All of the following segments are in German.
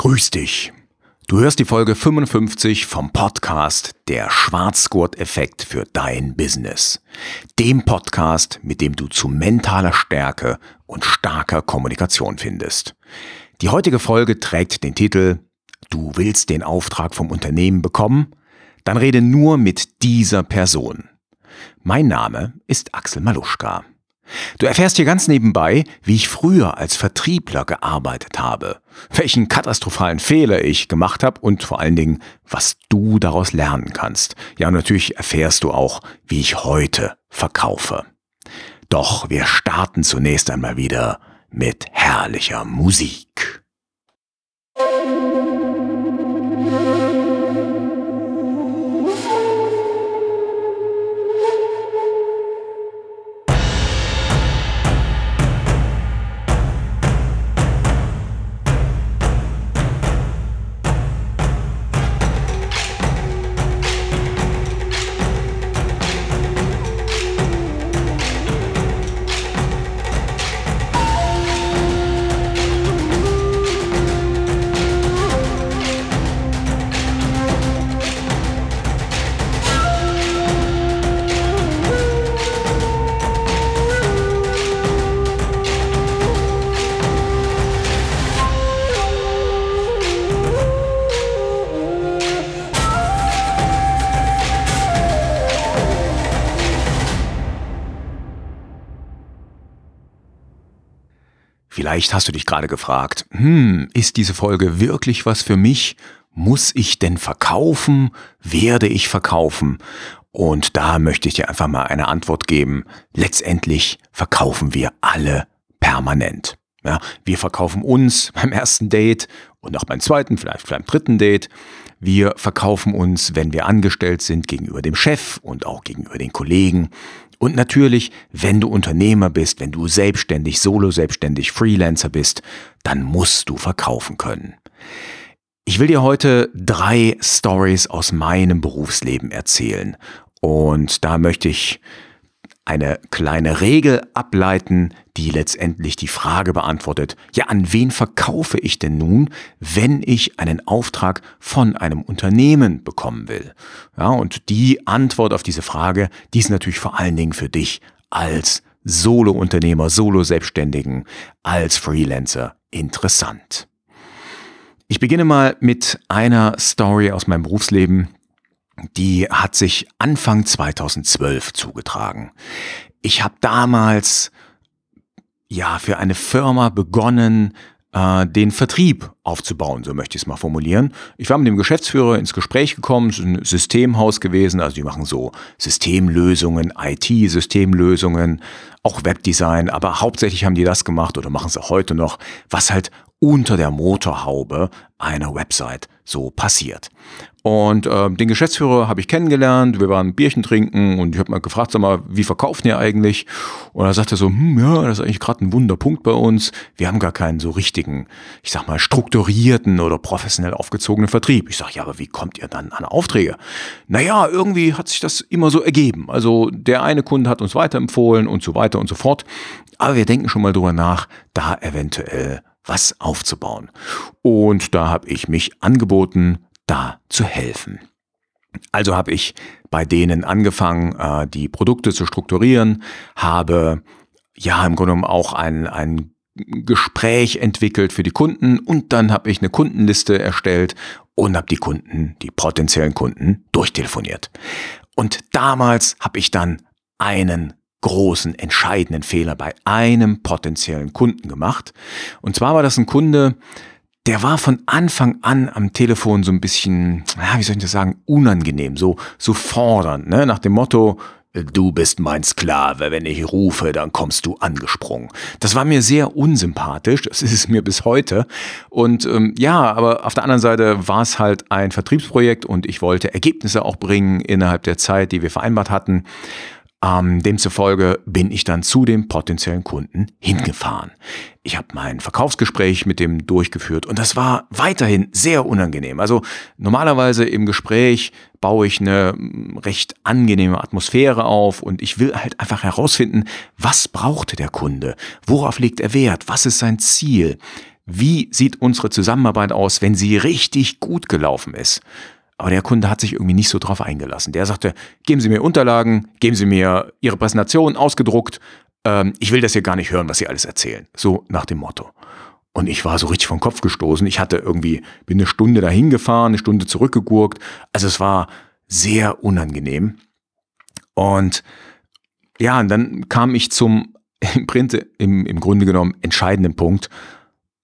Grüß dich. Du hörst die Folge 55 vom Podcast Der Schwarzgurt-Effekt für dein Business. Dem Podcast, mit dem du zu mentaler Stärke und starker Kommunikation findest. Die heutige Folge trägt den Titel Du willst den Auftrag vom Unternehmen bekommen? Dann rede nur mit dieser Person. Mein Name ist Axel Maluschka. Du erfährst hier ganz nebenbei, wie ich früher als Vertriebler gearbeitet habe, welchen katastrophalen Fehler ich gemacht habe und vor allen Dingen, was du daraus lernen kannst. Ja, und natürlich erfährst du auch, wie ich heute verkaufe. Doch wir starten zunächst einmal wieder mit herrlicher Musik. Vielleicht hast du dich gerade gefragt, hm, ist diese Folge wirklich was für mich? Muss ich denn verkaufen? Werde ich verkaufen? Und da möchte ich dir einfach mal eine Antwort geben. Letztendlich verkaufen wir alle permanent. Ja, wir verkaufen uns beim ersten Date und auch beim zweiten, vielleicht beim dritten Date. Wir verkaufen uns, wenn wir angestellt sind, gegenüber dem Chef und auch gegenüber den Kollegen. Und natürlich, wenn du Unternehmer bist, wenn du selbstständig, solo selbstständig, Freelancer bist, dann musst du verkaufen können. Ich will dir heute drei Stories aus meinem Berufsleben erzählen. Und da möchte ich eine kleine Regel ableiten, die letztendlich die Frage beantwortet, ja, an wen verkaufe ich denn nun, wenn ich einen Auftrag von einem Unternehmen bekommen will? Ja, und die Antwort auf diese Frage, die ist natürlich vor allen Dingen für dich als Solo-Unternehmer, Solo-Selbstständigen, als Freelancer interessant. Ich beginne mal mit einer Story aus meinem Berufsleben, die hat sich Anfang 2012 zugetragen. Ich habe damals ja für eine Firma begonnen, äh, den Vertrieb aufzubauen, so möchte ich es mal formulieren. Ich war mit dem Geschäftsführer ins Gespräch gekommen, es ist ein Systemhaus gewesen, also die machen so Systemlösungen, IT-Systemlösungen, auch Webdesign, aber hauptsächlich haben die das gemacht oder machen es auch heute noch, was halt unter der Motorhaube einer Website so passiert. Und äh, den Geschäftsführer habe ich kennengelernt, wir waren Bierchen trinken und ich habe mal gefragt, sag mal, wie verkaufen ihr eigentlich? Und er sagte so, hm, ja, das ist eigentlich gerade ein Wunderpunkt bei uns. Wir haben gar keinen so richtigen, ich sag mal, strukturierten oder professionell aufgezogenen Vertrieb. Ich sage, ja, aber wie kommt ihr dann an Aufträge? Naja, irgendwie hat sich das immer so ergeben. Also der eine Kunde hat uns weiterempfohlen und so weiter und so fort. Aber wir denken schon mal drüber nach, da eventuell was aufzubauen. Und da habe ich mich angeboten, da zu helfen. Also habe ich bei denen angefangen, äh, die Produkte zu strukturieren, habe ja im Grunde genommen auch ein, ein Gespräch entwickelt für die Kunden und dann habe ich eine Kundenliste erstellt und habe die Kunden, die potenziellen Kunden durchtelefoniert. Und damals habe ich dann einen großen, entscheidenden Fehler bei einem potenziellen Kunden gemacht. Und zwar war das ein Kunde, der war von Anfang an am Telefon so ein bisschen, ja, wie soll ich das sagen, unangenehm, so, so fordernd, ne? nach dem Motto, Du bist mein Sklave, wenn ich rufe, dann kommst du angesprungen. Das war mir sehr unsympathisch, das ist es mir bis heute. Und ähm, ja, aber auf der anderen Seite war es halt ein Vertriebsprojekt und ich wollte Ergebnisse auch bringen innerhalb der Zeit, die wir vereinbart hatten. Ähm, demzufolge bin ich dann zu dem potenziellen Kunden hingefahren. Ich habe mein Verkaufsgespräch mit dem durchgeführt und das war weiterhin sehr unangenehm. Also normalerweise im Gespräch baue ich eine mm, recht angenehme Atmosphäre auf und ich will halt einfach herausfinden, was brauchte der Kunde, worauf legt er Wert, was ist sein Ziel, wie sieht unsere Zusammenarbeit aus, wenn sie richtig gut gelaufen ist? Aber der Kunde hat sich irgendwie nicht so drauf eingelassen. Der sagte, geben Sie mir Unterlagen, geben Sie mir Ihre Präsentation ausgedruckt. Ähm, ich will das hier gar nicht hören, was Sie alles erzählen. So nach dem Motto. Und ich war so richtig vom Kopf gestoßen. Ich hatte irgendwie, bin eine Stunde dahin gefahren, eine Stunde zurückgegurkt. Also es war sehr unangenehm. Und ja, und dann kam ich zum im, Print, im, im Grunde genommen entscheidenden Punkt.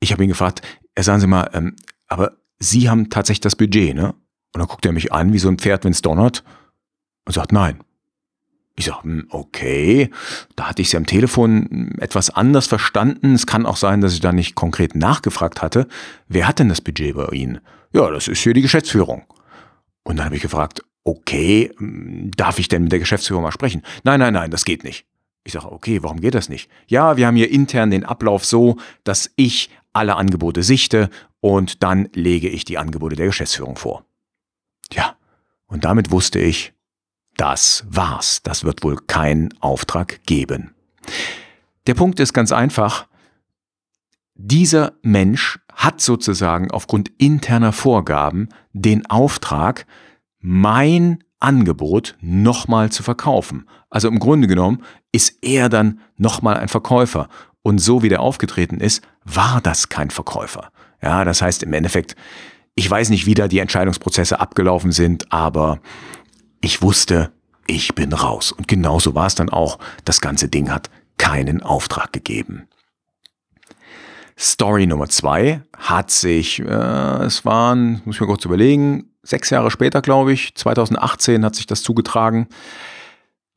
Ich habe ihn gefragt, er sagen Sie mal, ähm, aber Sie haben tatsächlich das Budget, ne? Und dann guckt er mich an wie so ein Pferd, wenn es donnert und sagt nein. Ich sage, hm, okay, da hatte ich sie am Telefon etwas anders verstanden. Es kann auch sein, dass ich da nicht konkret nachgefragt hatte. Wer hat denn das Budget bei Ihnen? Ja, das ist hier die Geschäftsführung. Und dann habe ich gefragt, okay, hm, darf ich denn mit der Geschäftsführung mal sprechen? Nein, nein, nein, das geht nicht. Ich sage, okay, warum geht das nicht? Ja, wir haben hier intern den Ablauf so, dass ich alle Angebote sichte und dann lege ich die Angebote der Geschäftsführung vor. Ja, und damit wusste ich, das war's. Das wird wohl keinen Auftrag geben. Der Punkt ist ganz einfach. Dieser Mensch hat sozusagen aufgrund interner Vorgaben den Auftrag, mein Angebot nochmal zu verkaufen. Also im Grunde genommen ist er dann nochmal ein Verkäufer. Und so wie der aufgetreten ist, war das kein Verkäufer. Ja, das heißt im Endeffekt, ich weiß nicht, wie da die Entscheidungsprozesse abgelaufen sind, aber ich wusste, ich bin raus. Und genauso war es dann auch. Das ganze Ding hat keinen Auftrag gegeben. Story Nummer zwei hat sich, äh, es waren, muss ich mir kurz überlegen, sechs Jahre später, glaube ich, 2018 hat sich das zugetragen.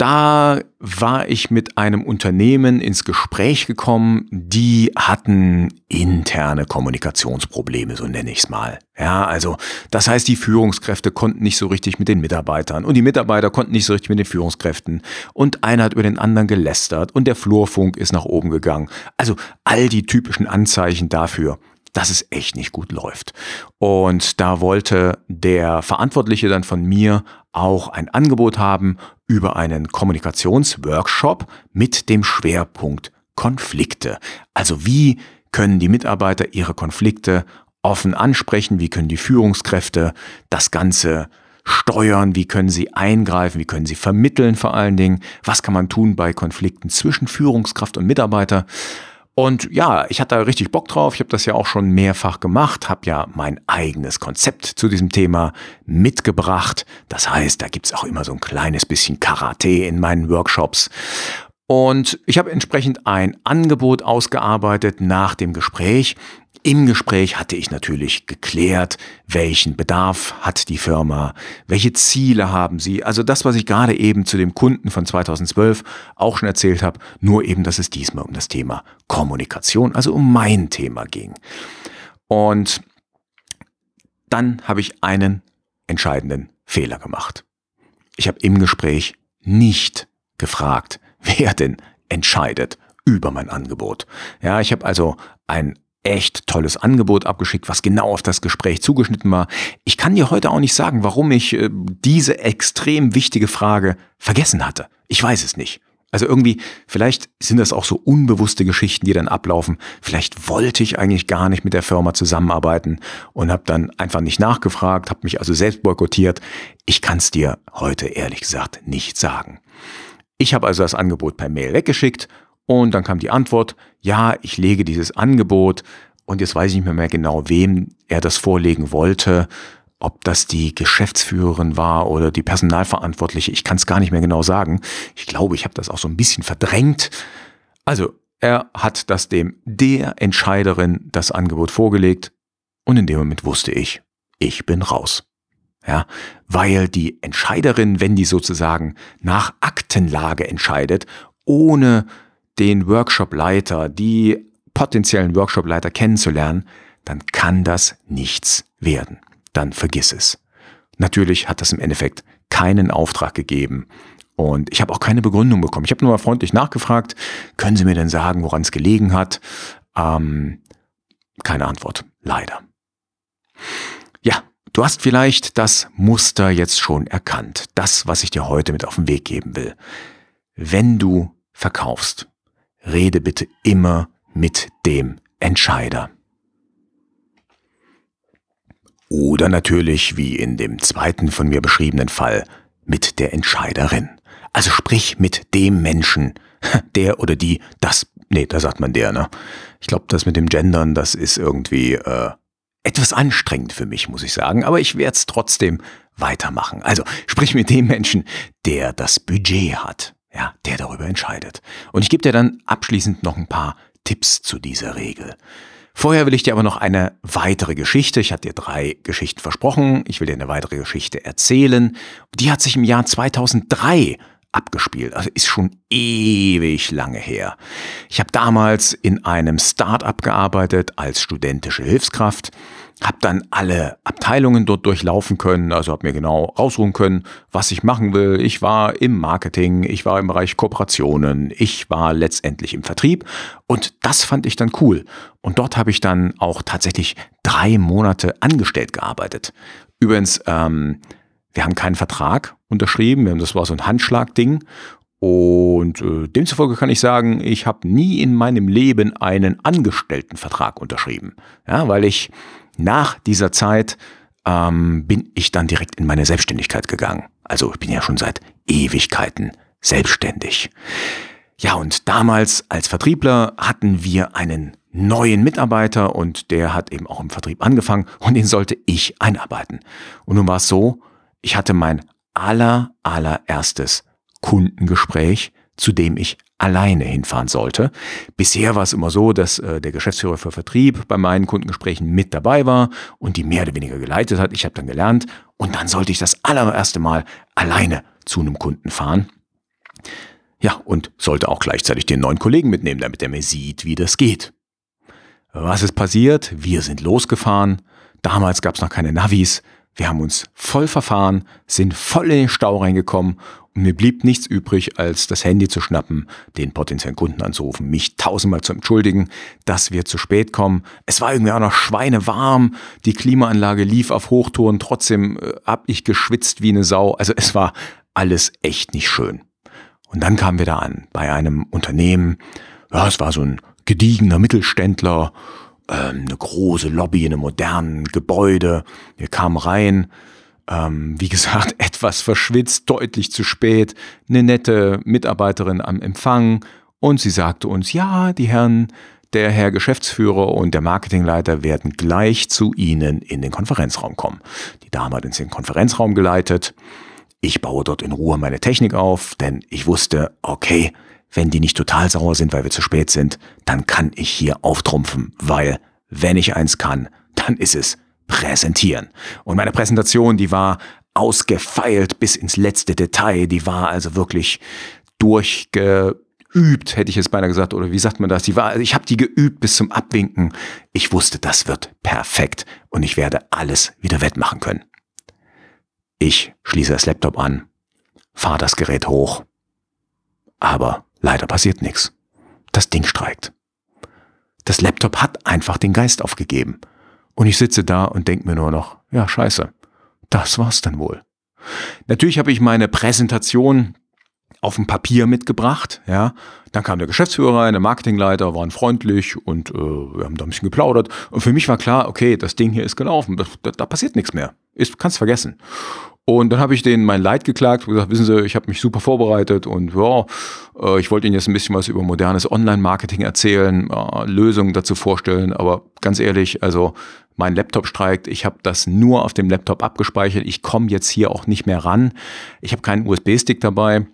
Da war ich mit einem Unternehmen ins Gespräch gekommen, die hatten interne Kommunikationsprobleme, so nenne ich es mal. Ja, also das heißt, die Führungskräfte konnten nicht so richtig mit den Mitarbeitern und die Mitarbeiter konnten nicht so richtig mit den Führungskräften und einer hat über den anderen gelästert und der Flurfunk ist nach oben gegangen. Also all die typischen Anzeichen dafür, dass es echt nicht gut läuft. Und da wollte der Verantwortliche dann von mir auch ein Angebot haben über einen Kommunikationsworkshop mit dem Schwerpunkt Konflikte. Also wie können die Mitarbeiter ihre Konflikte offen ansprechen, wie können die Führungskräfte das Ganze steuern, wie können sie eingreifen, wie können sie vermitteln vor allen Dingen, was kann man tun bei Konflikten zwischen Führungskraft und Mitarbeiter. Und ja, ich hatte da richtig Bock drauf. Ich habe das ja auch schon mehrfach gemacht, habe ja mein eigenes Konzept zu diesem Thema mitgebracht. Das heißt, da gibt's auch immer so ein kleines bisschen Karate in meinen Workshops. Und ich habe entsprechend ein Angebot ausgearbeitet nach dem Gespräch. Im Gespräch hatte ich natürlich geklärt, welchen Bedarf hat die Firma, welche Ziele haben sie. Also das, was ich gerade eben zu dem Kunden von 2012 auch schon erzählt habe, nur eben, dass es diesmal um das Thema Kommunikation, also um mein Thema ging. Und dann habe ich einen entscheidenden Fehler gemacht. Ich habe im Gespräch nicht gefragt, wer denn entscheidet über mein Angebot. Ja, ich habe also ein echt tolles Angebot abgeschickt, was genau auf das Gespräch zugeschnitten war. Ich kann dir heute auch nicht sagen, warum ich äh, diese extrem wichtige Frage vergessen hatte. Ich weiß es nicht. Also irgendwie, vielleicht sind das auch so unbewusste Geschichten, die dann ablaufen. Vielleicht wollte ich eigentlich gar nicht mit der Firma zusammenarbeiten und habe dann einfach nicht nachgefragt, habe mich also selbst boykottiert. Ich kann es dir heute ehrlich gesagt nicht sagen. Ich habe also das Angebot per Mail weggeschickt und dann kam die Antwort, ja, ich lege dieses Angebot und jetzt weiß ich nicht mehr, genau, wem er das vorlegen wollte, ob das die Geschäftsführerin war oder die Personalverantwortliche, ich kann es gar nicht mehr genau sagen. Ich glaube, ich habe das auch so ein bisschen verdrängt. Also, er hat das dem der Entscheiderin das Angebot vorgelegt und in dem Moment wusste ich, ich bin raus. Ja, weil die Entscheiderin, wenn die sozusagen nach Aktenlage entscheidet, ohne den Workshopleiter, die potenziellen Workshopleiter kennenzulernen, dann kann das nichts werden. Dann vergiss es. Natürlich hat das im Endeffekt keinen Auftrag gegeben. Und ich habe auch keine Begründung bekommen. Ich habe nur mal freundlich nachgefragt, können Sie mir denn sagen, woran es gelegen hat? Ähm, keine Antwort, leider. Ja, du hast vielleicht das Muster jetzt schon erkannt. Das, was ich dir heute mit auf den Weg geben will. Wenn du verkaufst, rede bitte immer mit dem Entscheider. Oder natürlich, wie in dem zweiten von mir beschriebenen Fall, mit der Entscheiderin. Also sprich mit dem Menschen, der oder die das, nee, da sagt man der, ne? Ich glaube, das mit dem Gendern, das ist irgendwie äh, etwas anstrengend für mich, muss ich sagen, aber ich werde es trotzdem weitermachen. Also sprich mit dem Menschen, der das Budget hat, ja, der darüber entscheidet. Und ich gebe dir dann abschließend noch ein paar Tipps zu dieser Regel. Vorher will ich dir aber noch eine weitere Geschichte, ich hatte dir drei Geschichten versprochen, ich will dir eine weitere Geschichte erzählen. Die hat sich im Jahr 2003 abgespielt. Also ist schon ewig lange her. Ich habe damals in einem Start-up gearbeitet als studentische Hilfskraft habe dann alle Abteilungen dort durchlaufen können, also habe mir genau rausruhen können, was ich machen will. Ich war im Marketing, ich war im Bereich Kooperationen, ich war letztendlich im Vertrieb und das fand ich dann cool. Und dort habe ich dann auch tatsächlich drei Monate angestellt gearbeitet. Übrigens, ähm, wir haben keinen Vertrag unterschrieben, das war so ein Handschlagding und äh, demzufolge kann ich sagen, ich habe nie in meinem Leben einen Angestelltenvertrag unterschrieben. Ja, weil ich nach dieser Zeit ähm, bin ich dann direkt in meine Selbstständigkeit gegangen. Also ich bin ja schon seit Ewigkeiten selbstständig. Ja, und damals als Vertriebler hatten wir einen neuen Mitarbeiter und der hat eben auch im Vertrieb angefangen und den sollte ich einarbeiten. Und nun war es so, ich hatte mein aller, allererstes Kundengespräch, zu dem ich alleine hinfahren sollte. Bisher war es immer so, dass äh, der Geschäftsführer für Vertrieb bei meinen Kundengesprächen mit dabei war und die mehr oder weniger geleitet hat. Ich habe dann gelernt und dann sollte ich das allererste Mal alleine zu einem Kunden fahren. Ja, und sollte auch gleichzeitig den neuen Kollegen mitnehmen, damit er mir sieht, wie das geht. Was ist passiert? Wir sind losgefahren. Damals gab es noch keine Navis. Wir haben uns voll verfahren, sind voll in den Stau reingekommen und mir blieb nichts übrig, als das Handy zu schnappen, den potenziellen Kunden anzurufen, mich tausendmal zu entschuldigen, dass wir zu spät kommen. Es war irgendwie auch noch schweinewarm, die Klimaanlage lief auf Hochtouren, trotzdem äh, hab ich geschwitzt wie eine Sau. Also es war alles echt nicht schön. Und dann kamen wir da an, bei einem Unternehmen, ja, es war so ein gediegener Mittelständler, ähm, eine große Lobby in einem modernen Gebäude. Wir kamen rein, ähm, wie gesagt, etwas verschwitzt, deutlich zu spät, eine nette Mitarbeiterin am Empfang und sie sagte uns, ja, die Herren, der Herr Geschäftsführer und der Marketingleiter werden gleich zu Ihnen in den Konferenzraum kommen. Die Dame hat uns den Konferenzraum geleitet. Ich baue dort in Ruhe meine Technik auf, denn ich wusste, okay, wenn die nicht total sauer sind, weil wir zu spät sind, dann kann ich hier auftrumpfen, weil wenn ich eins kann, dann ist es präsentieren. Und meine Präsentation, die war ausgefeilt bis ins letzte Detail, die war also wirklich durchgeübt, hätte ich es beinahe gesagt, oder wie sagt man das? Die war, ich habe die geübt bis zum Abwinken. Ich wusste, das wird perfekt und ich werde alles wieder wettmachen können. Ich schließe das Laptop an, fahre das Gerät hoch, aber Leider passiert nichts. Das Ding streikt. Das Laptop hat einfach den Geist aufgegeben. Und ich sitze da und denke mir nur noch, ja, scheiße, das war's dann wohl. Natürlich habe ich meine Präsentation auf dem Papier mitgebracht, ja. Dann kam der Geschäftsführer rein, der Marketingleiter, waren freundlich und äh, wir haben da ein bisschen geplaudert. Und für mich war klar, okay, das Ding hier ist gelaufen, da, da, passiert nichts mehr. Ist, kannst vergessen. Und dann habe ich denen mein Leid geklagt und gesagt, wissen Sie, ich habe mich super vorbereitet und ja, äh, ich wollte Ihnen jetzt ein bisschen was über modernes Online-Marketing erzählen, äh, Lösungen dazu vorstellen, aber ganz ehrlich, also mein Laptop streikt, ich habe das nur auf dem Laptop abgespeichert, ich komme jetzt hier auch nicht mehr ran, ich habe keinen USB-Stick dabei,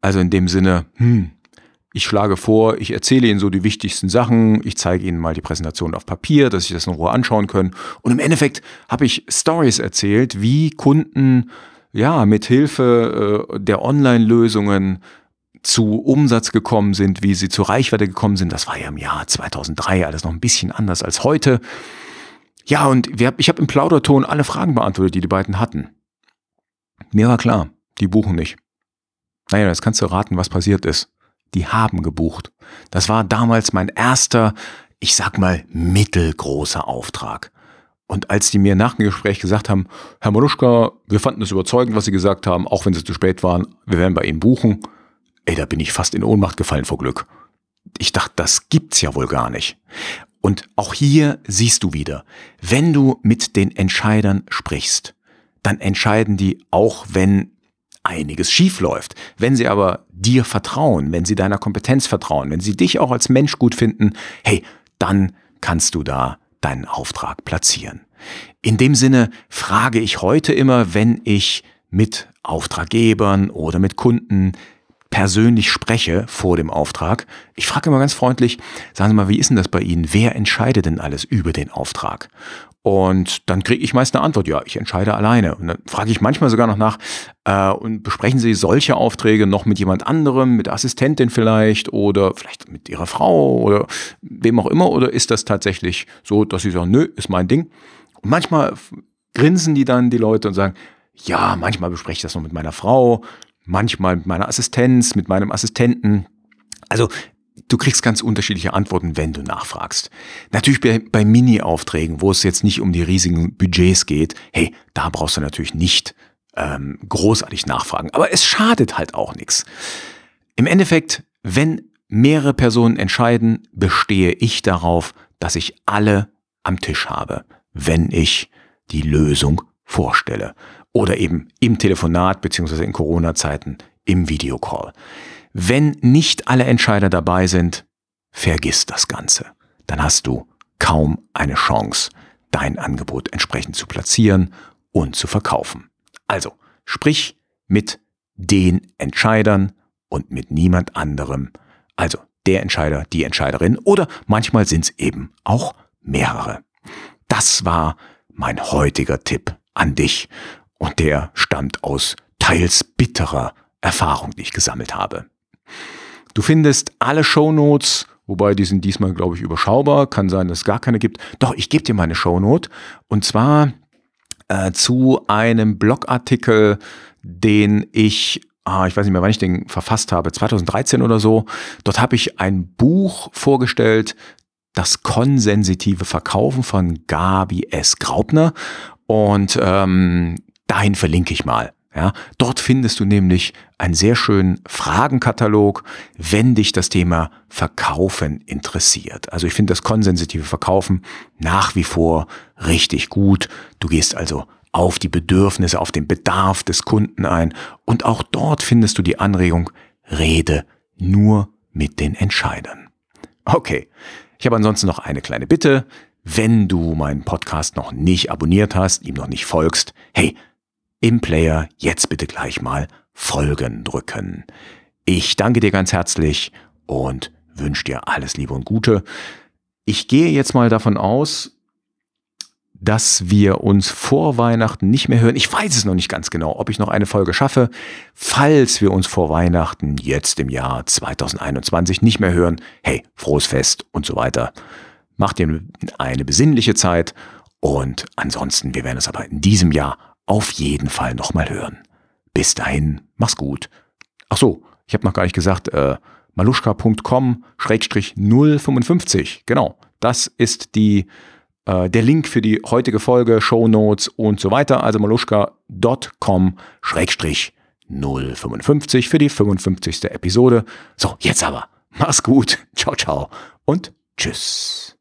also in dem Sinne, hm, ich schlage vor, ich erzähle Ihnen so die wichtigsten Sachen, ich zeige Ihnen mal die Präsentation auf Papier, dass Sie das in Ruhe anschauen können. Und im Endeffekt habe ich Stories erzählt, wie Kunden ja mit Hilfe äh, der Online-Lösungen zu Umsatz gekommen sind, wie sie zur Reichweite gekommen sind. Das war ja im Jahr 2003 alles noch ein bisschen anders als heute. Ja, und ich habe im Plauderton alle Fragen beantwortet, die die beiden hatten. Mir war klar, die buchen nicht. Naja, jetzt kannst du raten, was passiert ist die haben gebucht. Das war damals mein erster, ich sag mal, mittelgroßer Auftrag. Und als die mir nach dem Gespräch gesagt haben, Herr Moluschka, wir fanden es überzeugend, was Sie gesagt haben, auch wenn Sie zu spät waren, wir werden bei Ihnen buchen, ey, da bin ich fast in Ohnmacht gefallen vor Glück. Ich dachte, das gibt's ja wohl gar nicht. Und auch hier siehst du wieder, wenn du mit den Entscheidern sprichst, dann entscheiden die auch, wenn einiges schief läuft. Wenn sie aber dir vertrauen, wenn sie deiner Kompetenz vertrauen, wenn sie dich auch als Mensch gut finden, hey, dann kannst du da deinen Auftrag platzieren. In dem Sinne frage ich heute immer, wenn ich mit Auftraggebern oder mit Kunden persönlich spreche vor dem Auftrag. Ich frage immer ganz freundlich, sagen Sie mal, wie ist denn das bei Ihnen? Wer entscheidet denn alles über den Auftrag? Und dann kriege ich meist eine Antwort, ja, ich entscheide alleine. Und dann frage ich manchmal sogar noch nach, äh, und besprechen Sie solche Aufträge noch mit jemand anderem, mit der Assistentin vielleicht oder vielleicht mit Ihrer Frau oder wem auch immer? Oder ist das tatsächlich so, dass Sie sagen, nö, ist mein Ding? Und manchmal grinsen die dann, die Leute, und sagen, ja, manchmal bespreche ich das noch mit meiner Frau, manchmal mit meiner Assistenz, mit meinem Assistenten. Also du kriegst ganz unterschiedliche Antworten, wenn du nachfragst. Natürlich bei, bei Mini-Aufträgen, wo es jetzt nicht um die riesigen Budgets geht, hey, da brauchst du natürlich nicht ähm, großartig nachfragen. Aber es schadet halt auch nichts. Im Endeffekt, wenn mehrere Personen entscheiden, bestehe ich darauf, dass ich alle am Tisch habe, wenn ich die Lösung vorstelle oder eben im Telefonat beziehungsweise in Corona-Zeiten im Videocall. Wenn nicht alle Entscheider dabei sind, vergiss das Ganze. Dann hast du kaum eine Chance, dein Angebot entsprechend zu platzieren und zu verkaufen. Also, sprich mit den Entscheidern und mit niemand anderem. Also der Entscheider, die Entscheiderin oder manchmal sind es eben auch mehrere. Das war mein heutiger Tipp an dich und der stammt aus teils bitterer Erfahrung, die ich gesammelt habe. Du findest alle Shownotes, wobei die sind diesmal, glaube ich, überschaubar. Kann sein, dass es gar keine gibt. Doch, ich gebe dir meine Shownote. Und zwar äh, zu einem Blogartikel, den ich, ah, ich weiß nicht mehr, wann ich den verfasst habe, 2013 oder so. Dort habe ich ein Buch vorgestellt, das konsensitive Verkaufen von Gabi S. Graubner. Und ähm, Dahin verlinke ich mal. Ja, dort findest du nämlich einen sehr schönen Fragenkatalog, wenn dich das Thema Verkaufen interessiert. Also ich finde das konsensitive Verkaufen nach wie vor richtig gut. Du gehst also auf die Bedürfnisse, auf den Bedarf des Kunden ein und auch dort findest du die Anregung, rede nur mit den Entscheidern. Okay, ich habe ansonsten noch eine kleine Bitte. Wenn du meinen Podcast noch nicht abonniert hast, ihm noch nicht folgst, hey, im Player jetzt bitte gleich mal Folgen drücken. Ich danke dir ganz herzlich und wünsche dir alles Liebe und Gute. Ich gehe jetzt mal davon aus, dass wir uns vor Weihnachten nicht mehr hören. Ich weiß es noch nicht ganz genau, ob ich noch eine Folge schaffe. Falls wir uns vor Weihnachten jetzt im Jahr 2021 nicht mehr hören, hey, frohes Fest und so weiter. Mach dir eine besinnliche Zeit und ansonsten, wir werden es aber in diesem Jahr auf jeden Fall nochmal hören. Bis dahin, mach's gut. Ach so, ich habe noch gar nicht gesagt, äh, maluschka.com-055. Genau, das ist die, äh, der Link für die heutige Folge, Show Notes und so weiter. Also maluschka.com-055 für die 55. Episode. So, jetzt aber. Mach's gut. Ciao, ciao und tschüss.